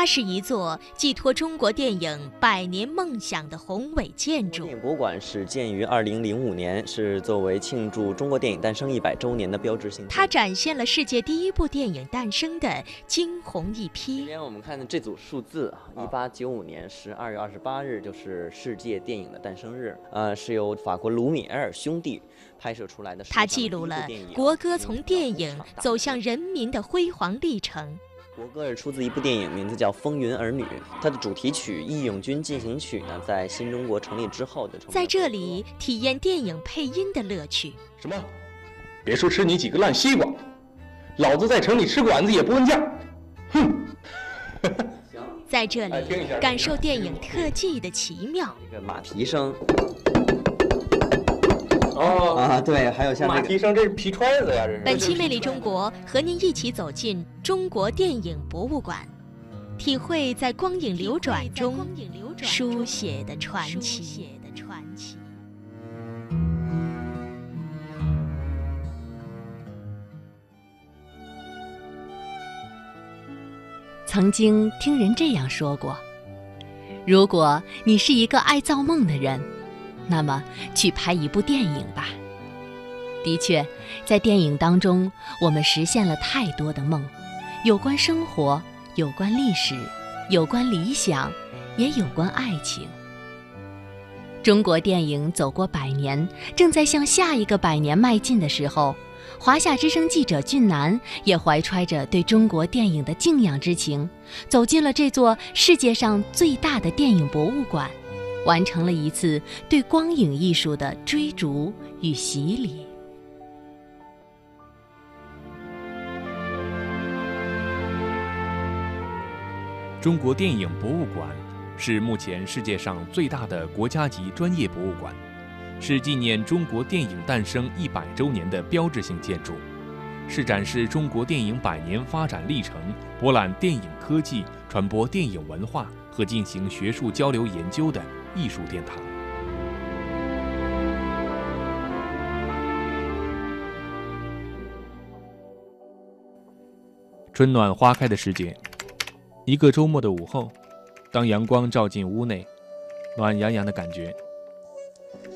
它是一座寄托中国电影百年梦想的宏伟建筑。电影博物馆始建于二零零五年，是作为庆祝中国电影诞生一百周年的标志性。它展现了世界第一部电影诞生的惊鸿一瞥。今天我们看的这组数字，一八九五年十二月二十八日就是世界电影的诞生日。呃，是由法国卢米埃尔兄弟拍摄出来的。它记录了国歌从电影走向人民的辉煌历程。国歌是出自一部电影，名字叫《风云儿女》。它的主题曲《义勇军进行曲》呢，在新中国成立之后的。在这里体验电影配音的乐趣。什么？别说吃你几个烂西瓜，老子在城里吃馆子也不问价。哼！在这里感受电影特技的奇妙。一个马蹄声。哦啊，对，还有像马蹄声，这是皮揣子呀，这是。本期《魅力中国》和您一起走进中国电影博物馆，体会在光影流转中书写的传奇。曾经听人这样说过：如果你是一个爱造梦的人。那么，去拍一部电影吧。的确，在电影当中，我们实现了太多的梦，有关生活，有关历史，有关理想，也有关爱情。中国电影走过百年，正在向下一个百年迈进的时候，华夏之声记者俊南也怀揣着对中国电影的敬仰之情，走进了这座世界上最大的电影博物馆。完成了一次对光影艺术的追逐与洗礼。中国电影博物馆是目前世界上最大的国家级专业博物馆，是纪念中国电影诞生一百周年的标志性建筑，是展示中国电影百年发展历程、博览电影科技、传播电影文化和进行学术交流研究的。艺术殿堂。春暖花开的时节，一个周末的午后，当阳光照进屋内，暖洋洋的感觉。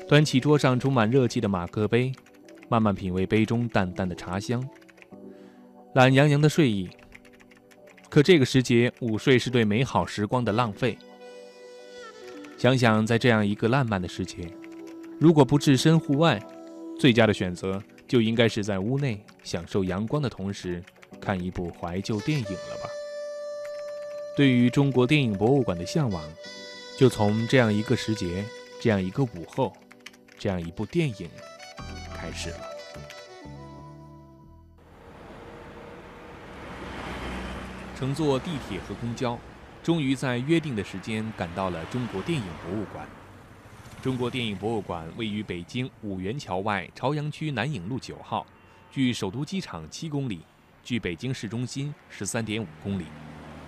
端起桌上充满热气的马克杯，慢慢品味杯中淡淡的茶香，懒洋洋的睡意。可这个时节，午睡是对美好时光的浪费。想想，在这样一个烂漫的时节，如果不置身户外，最佳的选择就应该是在屋内享受阳光的同时，看一部怀旧电影了吧。对于中国电影博物馆的向往，就从这样一个时节、这样一个午后、这样一部电影开始了。乘坐地铁和公交。终于在约定的时间赶到了中国电影博物馆。中国电影博物馆位于北京五元桥外朝阳区南影路九号，距首都机场七公里，距北京市中心十三点五公里，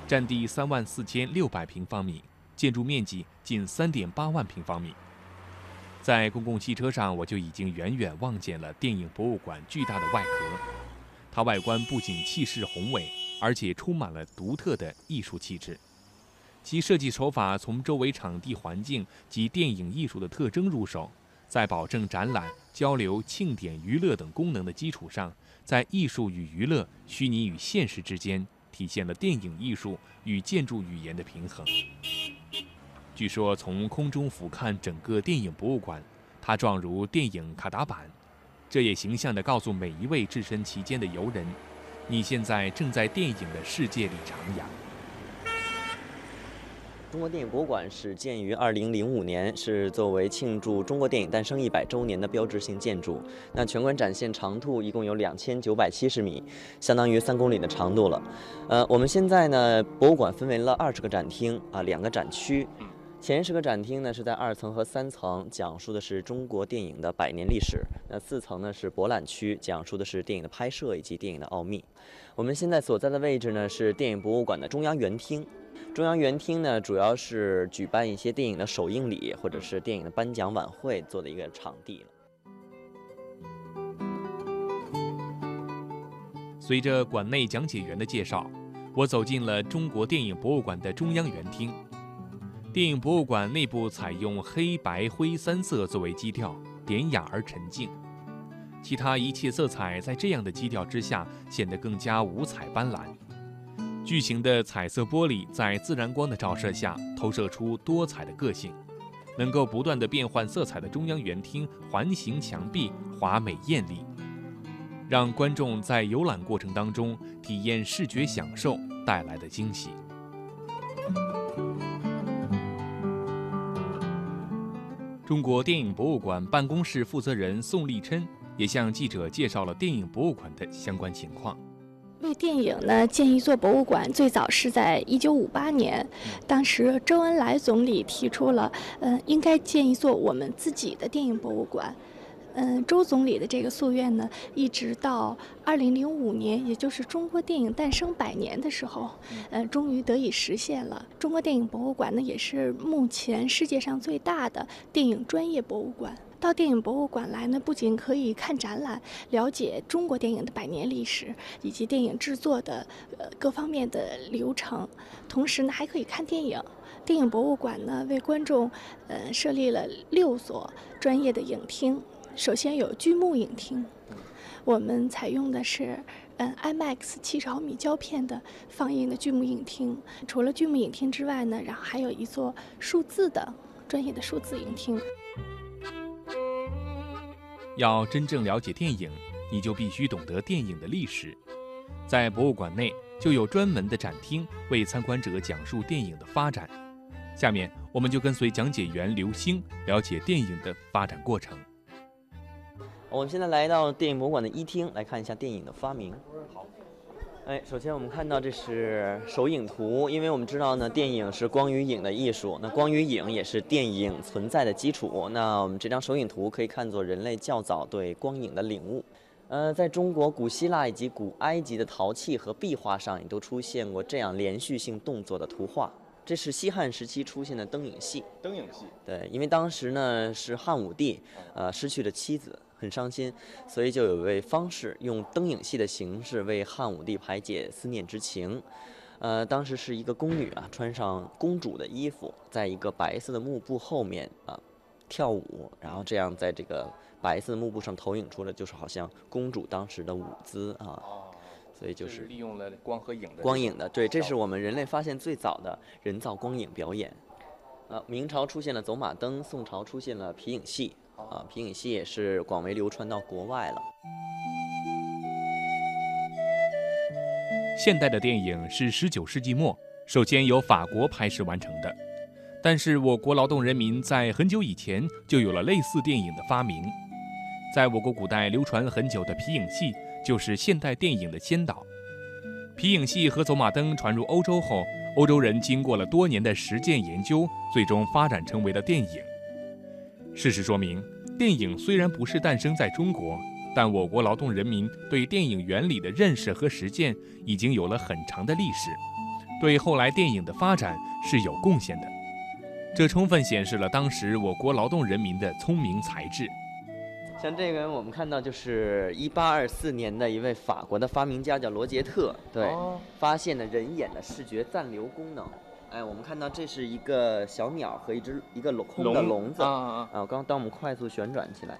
占地三万四千六百平方米，建筑面积近三点八万平方米。在公共汽车上，我就已经远远望见了电影博物馆巨大的外壳。它外观不仅气势宏伟，而且充满了独特的艺术气质。其设计手法从周围场地环境及电影艺术的特征入手，在保证展览、交流、庆典、娱乐等功能的基础上，在艺术与娱乐、虚拟与现实之间，体现了电影艺术与建筑语言的平衡。据说，从空中俯瞰整个电影博物馆，它状如电影卡达板，这也形象地告诉每一位置身其间的游人：你现在正在电影的世界里徜徉。中国电影博物馆始建于二零零五年，是作为庆祝中国电影诞生一百周年的标志性建筑。那全馆展现长度一共有两千九百七十米，相当于三公里的长度了。呃，我们现在呢，博物馆分为了二十个展厅啊，两个展区。前十个展厅呢是在二层和三层，讲述的是中国电影的百年历史。那四层呢是博览区，讲述的是电影的拍摄以及电影的奥秘。我们现在所在的位置呢是电影博物馆的中央园厅。中央园厅呢，主要是举办一些电影的首映礼或者是电影的颁奖晚会做的一个场地了随着馆内讲解员的介绍，我走进了中国电影博物馆的中央园厅。电影博物馆内部采用黑白灰三色作为基调，典雅而沉静。其他一切色彩在这样的基调之下显得更加五彩斑斓。巨型的彩色玻璃在自然光的照射下投射出多彩的个性，能够不断的变换色彩的中央园厅环形墙壁华美艳丽，让观众在游览过程当中体验视觉享受带来的惊喜。中国电影博物馆办公室负责人宋立琛也向记者介绍了电影博物馆的相关情况。为电影呢建一座博物馆，最早是在一九五八年，当时周恩来总理提出了，嗯，应该建一座我们自己的电影博物馆。嗯，周总理的这个夙愿呢，一直到二零零五年，也就是中国电影诞生百年的时候，嗯，终于得以实现了。中国电影博物馆呢，也是目前世界上最大的电影专业博物馆。到电影博物馆来呢，不仅可以看展览，了解中国电影的百年历史以及电影制作的呃各方面的流程，同时呢，还可以看电影。电影博物馆呢，为观众呃设立了六所专业的影厅。首先有剧目影厅，我们采用的是嗯 IMAX 七十毫米胶片的放映的剧目影厅。除了剧目影厅之外呢，然后还有一座数字的专业的数字影厅。要真正了解电影，你就必须懂得电影的历史。在博物馆内就有专门的展厅为参观者讲述电影的发展。下面我们就跟随讲解员刘星了解电影的发展过程。我们现在来到电影博物馆的一厅，来看一下电影的发明。好，哎，首先我们看到这是手影图，因为我们知道呢，电影是光与影的艺术，那光与影也是电影存在的基础。那我们这张手影图可以看作人类较早对光影的领悟。呃，在中国古希腊以及古埃及的陶器和壁画上，也都出现过这样连续性动作的图画。这是西汉时期出现的灯影戏。灯影戏。对，因为当时呢是汉武帝，呃，失去了妻子。很伤心，所以就有一位方士用灯影戏的形式为汉武帝排解思念之情。呃，当时是一个宫女啊，穿上公主的衣服，在一个白色的幕布后面啊跳舞，然后这样在这个白色的幕布上投影出了，就是好像公主当时的舞姿啊。所以就是利用了光和影的光影的，对，这是我们人类发现最早的人造光影表演。呃，明朝出现了走马灯，宋朝出现了皮影戏。啊，皮影戏也是广为流传到国外了。现代的电影是十九世纪末首先由法国拍摄完成的，但是我国劳动人民在很久以前就有了类似电影的发明。在我国古代流传很久的皮影戏就是现代电影的先导。皮影戏和走马灯传入欧洲后，欧洲人经过了多年的实践研究，最终发展成为了电影。事实说明，电影虽然不是诞生在中国，但我国劳动人民对电影原理的认识和实践已经有了很长的历史，对后来电影的发展是有贡献的。这充分显示了当时我国劳动人民的聪明才智。像这个，我们看到就是一八二四年的一位法国的发明家叫罗杰特，对，发现了人眼的视觉暂留功能。哎，我们看到这是一个小鸟和一只一个笼空的笼子啊啊！刚当我们快速旋转起来，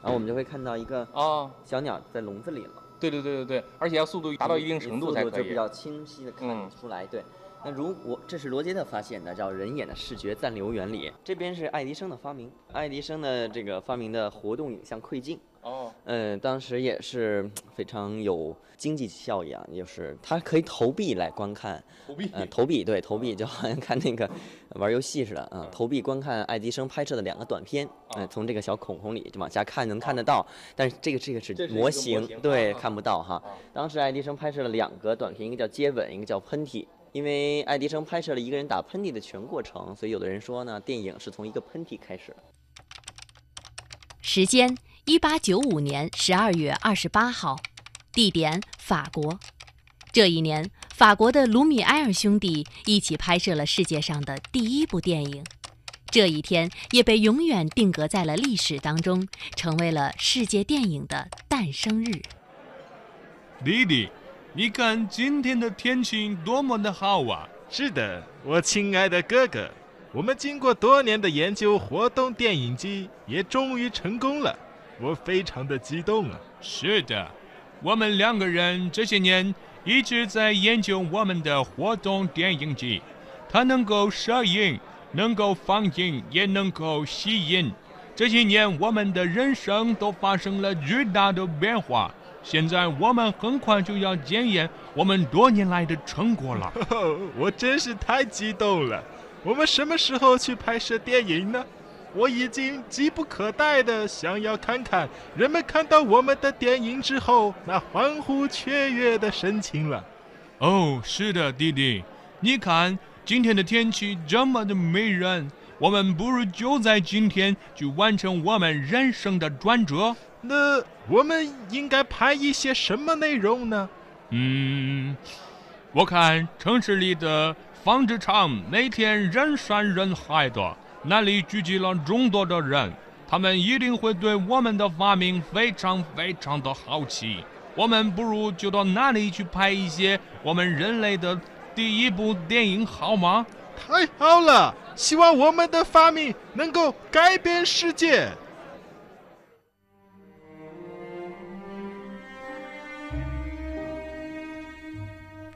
然后我们就会看到一个啊小鸟在笼子里了。对对对对对，而且要速度达到一定程度才可以。就比较清晰的看出来。对，那如果这是罗杰特发现的，叫人眼的视觉暂留原理。这边是爱迪生的发明，爱迪生的这个发明的活动影像窥镜。哦，嗯，当时也是非常有经济效益啊，就是它可以投币来观看，投币，呃，投币，对，投币就好像看那个玩游戏似的啊，投币观看爱迪生拍摄的两个短片，嗯，从这个小孔孔里就往下看能看得到，但是这个这个是模型，对，看不到哈。当时爱迪生拍摄了两个短片，一个叫接吻，一个叫喷嚏，因为爱迪生拍摄了一个人打喷嚏的全过程，所以有的人说呢，电影是从一个喷嚏开始。时间。一八九五年十二月二十八号，地点法国。这一年，法国的卢米埃尔兄弟一起拍摄了世界上的第一部电影。这一天也被永远定格在了历史当中，成为了世界电影的诞生日。弟弟，你看今天的天气多么的好啊！是的，我亲爱的哥哥，我们经过多年的研究，活动电影机也终于成功了，我非常的激动啊！是的，我们两个人这些年一直在研究我们的活动电影机，它能够摄影，能够放映，也能够吸引。这些年，我们的人生都发生了巨大的变化。现在我们很快就要检验我们多年来的成果了。我真是太激动了！我们什么时候去拍摄电影呢？我已经急不可待的想要看看人们看到我们的电影之后那欢呼雀跃的神情了。哦，是的，弟弟，你看今天的天气这么的迷人，我们不如就在今天去完成我们人生的转折。那我们应该拍一些什么内容呢？嗯，我看城市里的纺织厂每天人山人海的，那里聚集了众多的人，他们一定会对我们的发明非常非常的好奇。我们不如就到那里去拍一些我们人类的第一部电影，好吗？太好了！希望我们的发明能够改变世界。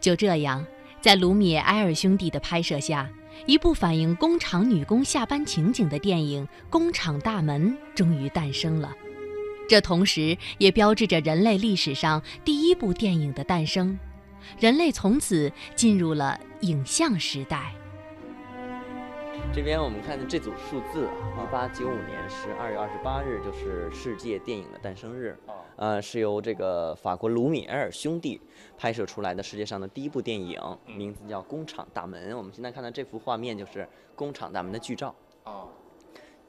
就这样，在卢米埃尔兄弟的拍摄下，一部反映工厂女工下班情景的电影《工厂大门》终于诞生了。这同时也标志着人类历史上第一部电影的诞生，人类从此进入了影像时代。这边我们看的这组数字，一八九五年十二月二十八日就是世界电影的诞生日，呃，是由这个法国卢米埃尔兄弟拍摄出来的世界上的第一部电影，名字叫《工厂大门》。我们现在看到这幅画面就是工厂大门的剧照。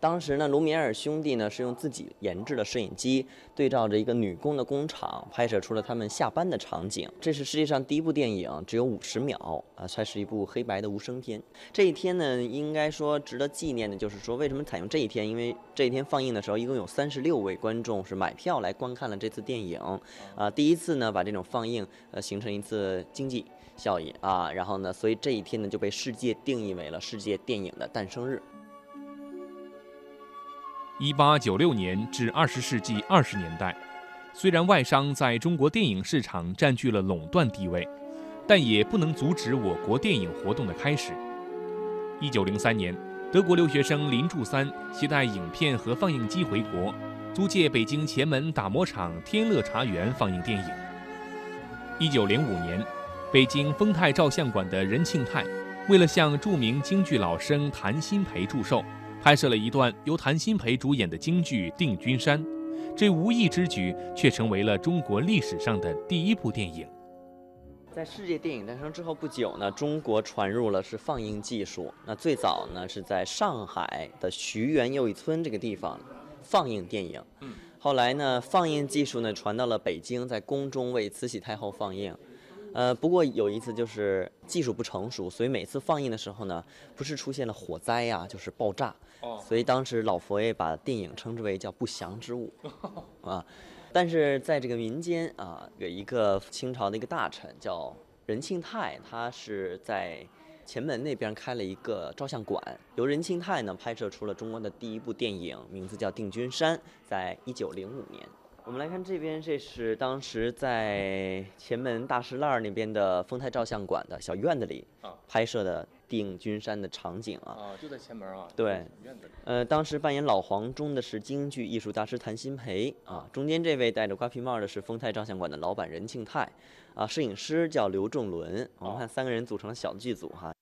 当时呢，卢米埃尔兄弟呢是用自己研制的摄影机，对照着一个女工的工厂，拍摄出了他们下班的场景。这是世界上第一部电影，只有五十秒啊，它是一部黑白的无声片。这一天呢，应该说值得纪念的就是说，为什么采用这一天？因为这一天放映的时候，一共有三十六位观众是买票来观看了这次电影，啊，第一次呢把这种放映呃形成一次经济效益啊，然后呢，所以这一天呢就被世界定义为了世界电影的诞生日。一八九六年至二十世纪二十年代，虽然外商在中国电影市场占据了垄断地位，但也不能阻止我国电影活动的开始。一九零三年，德国留学生林柱三携带影片和放映机回国，租借北京前门打磨厂天乐茶园放映电影。一九零五年，北京丰泰照相馆的任庆泰，为了向著名京剧老生谭鑫培祝寿。拍摄了一段由谭鑫培主演的京剧《定军山》，这无意之举却成为了中国历史上的第一部电影。在世界电影诞生之后不久呢，中国传入了是放映技术。那最早呢是在上海的徐园又一村这个地方放映电影。嗯。后来呢，放映技术呢传到了北京，在宫中为慈禧太后放映。呃，不过有一次就是技术不成熟，所以每次放映的时候呢，不是出现了火灾呀，就是爆炸。哦。所以当时老佛爷把电影称之为叫不祥之物，啊。但是在这个民间啊，有一个清朝的一个大臣叫任庆泰，他是在前门那边开了一个照相馆，由任庆泰呢拍摄出了中国的第一部电影，名字叫《定军山》，在一九零五年。我们来看这边，这是当时在前门大石栏那边的丰泰照相馆的小院子里拍摄的《定军山》的场景啊。啊，就在前门啊。对，院子里。呃，当时扮演老黄忠的是京剧艺术大师谭鑫培啊。中间这位戴着瓜皮帽的是丰泰照相馆的老板任庆泰，啊，摄影师叫刘仲伦。我们看三个人组成了小剧组哈，